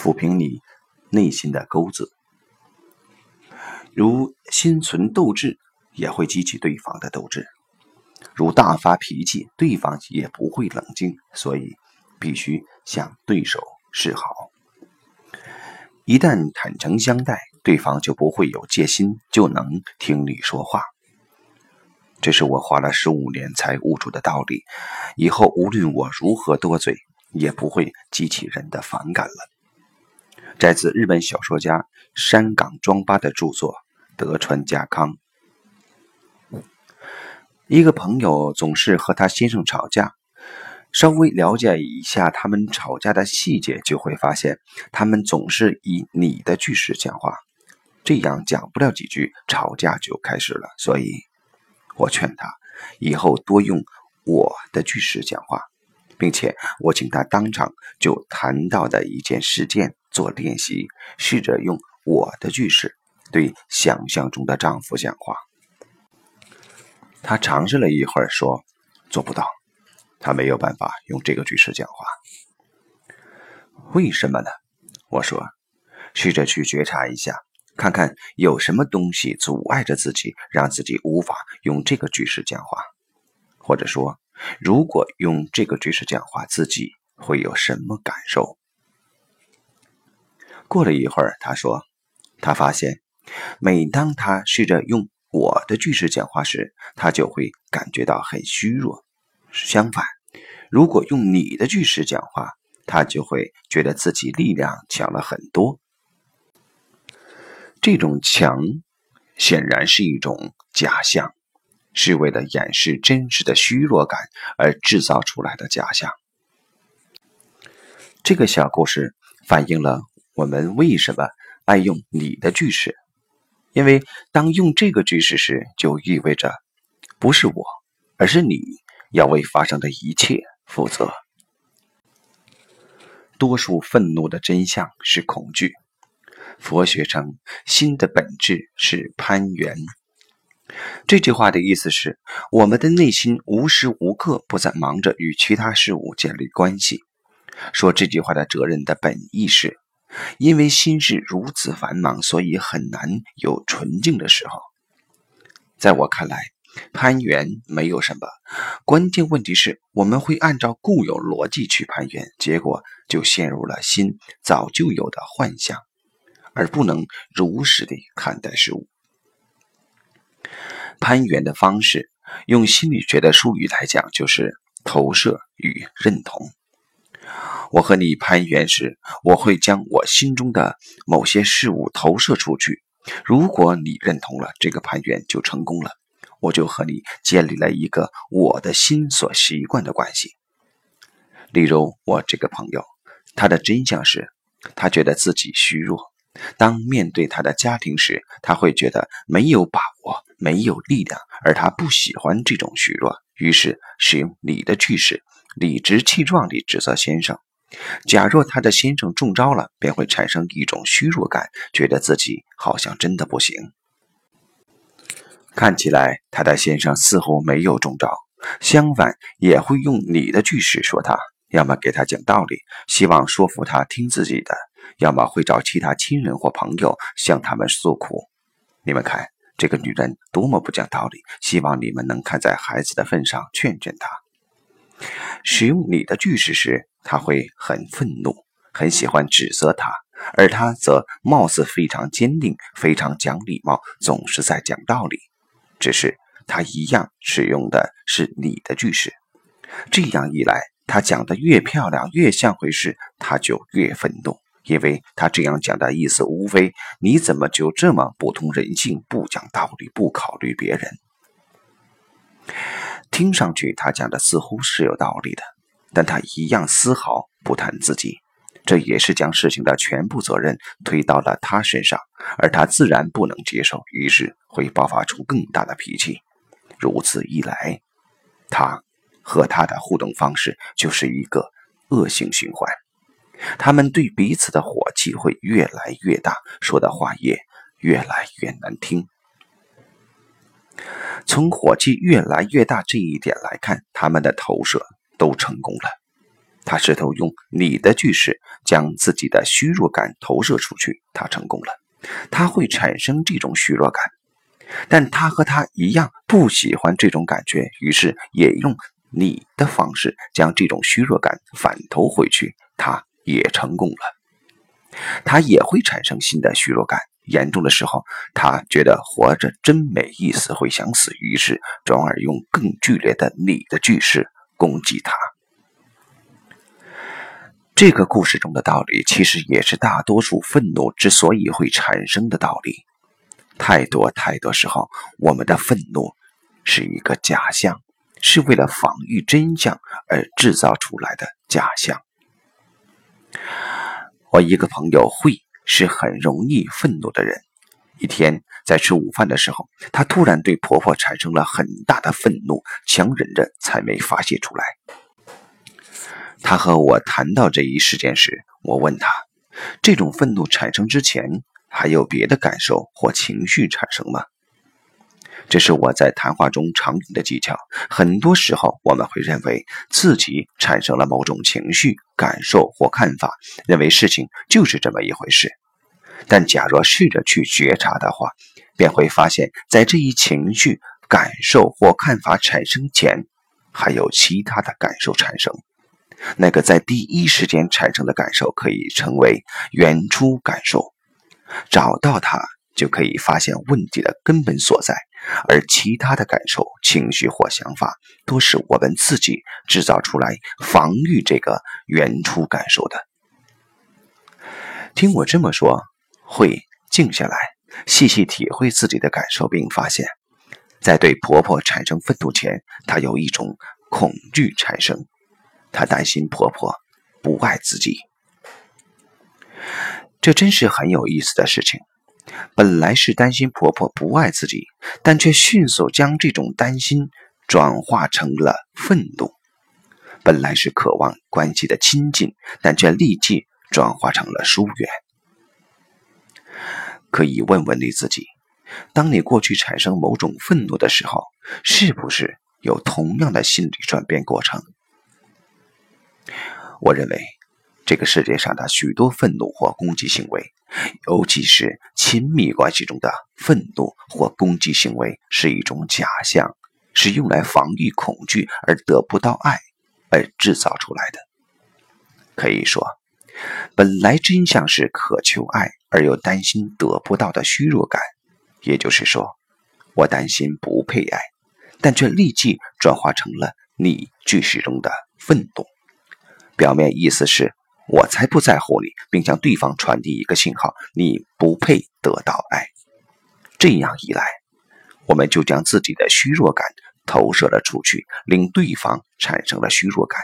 抚平你内心的钩子。如心存斗志，也会激起对方的斗志；如大发脾气，对方也不会冷静。所以，必须向对手示好。一旦坦诚相待，对方就不会有戒心，就能听你说话。这是我花了十五年才悟出的道理。以后无论我如何多嘴，也不会激起人的反感了。摘自日本小说家山冈庄八的著作《德川家康》。一个朋友总是和他先生吵架，稍微了解一下他们吵架的细节，就会发现他们总是以“你的”句式讲话，这样讲不了几句，吵架就开始了。所以，我劝他以后多用“我的”句式讲话。并且我请他当场就谈到的一件事件做练习，试着用我的句式对想象中的丈夫讲话。他尝试了一会儿，说做不到，他没有办法用这个句式讲话。为什么呢？我说，试着去觉察一下，看看有什么东西阻碍着自己，让自己无法用这个句式讲话，或者说。如果用这个句式讲话，自己会有什么感受？过了一会儿，他说，他发现，每当他试着用我的句式讲话时，他就会感觉到很虚弱。相反，如果用你的句式讲话，他就会觉得自己力量强了很多。这种强，显然是一种假象。是为了掩饰真实的虚弱感而制造出来的假象。这个小故事反映了我们为什么爱用“你的”句式，因为当用这个句式时，就意味着不是我，而是你要为发生的一切负责。多数愤怒的真相是恐惧。佛学称心的本质是攀缘。这句话的意思是，我们的内心无时无刻不在忙着与其他事物建立关系。说这句话的责任的本意是，因为心是如此繁忙，所以很难有纯净的时候。在我看来，攀缘没有什么，关键问题是我们会按照固有逻辑去攀缘，结果就陷入了心早就有的幻想，而不能如实的看待事物。攀援的方式，用心理学的术语来讲，就是投射与认同。我和你攀援时，我会将我心中的某些事物投射出去。如果你认同了，这个攀援就成功了，我就和你建立了一个我的心所习惯的关系。例如，我这个朋友，他的真相是，他觉得自己虚弱。当面对他的家庭时，他会觉得没有把握、没有力量，而他不喜欢这种虚弱，于是使用你的句式，理直气壮地指责先生。假若他的先生中招了，便会产生一种虚弱感，觉得自己好像真的不行。看起来他的先生似乎没有中招，相反也会用你的句式说他，要么给他讲道理，希望说服他听自己的。要么会找其他亲人或朋友向他们诉苦。你们看，这个女人多么不讲道理！希望你们能看在孩子的份上劝劝她。使用你的句式时，他会很愤怒，很喜欢指责他，而他则貌似非常坚定，非常讲礼貌，总是在讲道理。只是他一样使用的是你的句式。这样一来，他讲的越漂亮，越像回事，他就越愤怒。因为他这样讲的意思，无非你怎么就这么不通人性、不讲道理、不考虑别人？听上去他讲的似乎是有道理的，但他一样丝毫不谈自己，这也是将事情的全部责任推到了他身上，而他自然不能接受，于是会爆发出更大的脾气。如此一来，他和他的互动方式就是一个恶性循环。他们对彼此的火气会越来越大，说的话也越来越难听。从火气越来越大这一点来看，他们的投射都成功了。他试图用你的句式将自己的虚弱感投射出去，他成功了。他会产生这种虚弱感，但他和他一样不喜欢这种感觉，于是也用你的方式将这种虚弱感反投回去，他也成功了。他也会产生新的虚弱感，严重的时候，他觉得活着真没意思，会想死，于是转而用更剧烈的你的句式攻击他。这个故事中的道理，其实也是大多数愤怒之所以会产生的道理。太多太多时候，我们的愤怒是一个假象，是为了防御真相而制造出来的假象。我一个朋友会是很容易愤怒的人。一天在吃午饭的时候，她突然对婆婆产生了很大的愤怒，强忍着才没发泄出来。他和我谈到这一事件时，我问他：这种愤怒产生之前，还有别的感受或情绪产生吗？这是我在谈话中常用的技巧。很多时候，我们会认为自己产生了某种情绪、感受或看法，认为事情就是这么一回事。但假若试着去觉察的话，便会发现，在这一情绪、感受或看法产生前，还有其他的感受产生。那个在第一时间产生的感受可以称为原初感受，找到它就可以发现问题的根本所在，而其他的感受、情绪或想法都是我们自己制造出来防御这个原初感受的。听我这么说，会静下来，细细体会自己的感受，并发现，在对婆婆产生愤怒前，她有一种恐惧产生。她担心婆婆不爱自己，这真是很有意思的事情。本来是担心婆婆不爱自己，但却迅速将这种担心转化成了愤怒。本来是渴望关系的亲近，但却立即转化成了疏远。可以问问你自己：当你过去产生某种愤怒的时候，是不是有同样的心理转变过程？我认为，这个世界上的许多愤怒或攻击行为，尤其是亲密关系中的愤怒或攻击行为，是一种假象，是用来防御恐惧而得不到爱而制造出来的。可以说，本来真相是渴求爱而又担心得不到的虚弱感。也就是说，我担心不配爱，但却立即转化成了你句式中的愤怒。表面意思是我才不在乎你，并向对方传递一个信号：你不配得到爱。这样一来，我们就将自己的虚弱感投射了出去，令对方产生了虚弱感。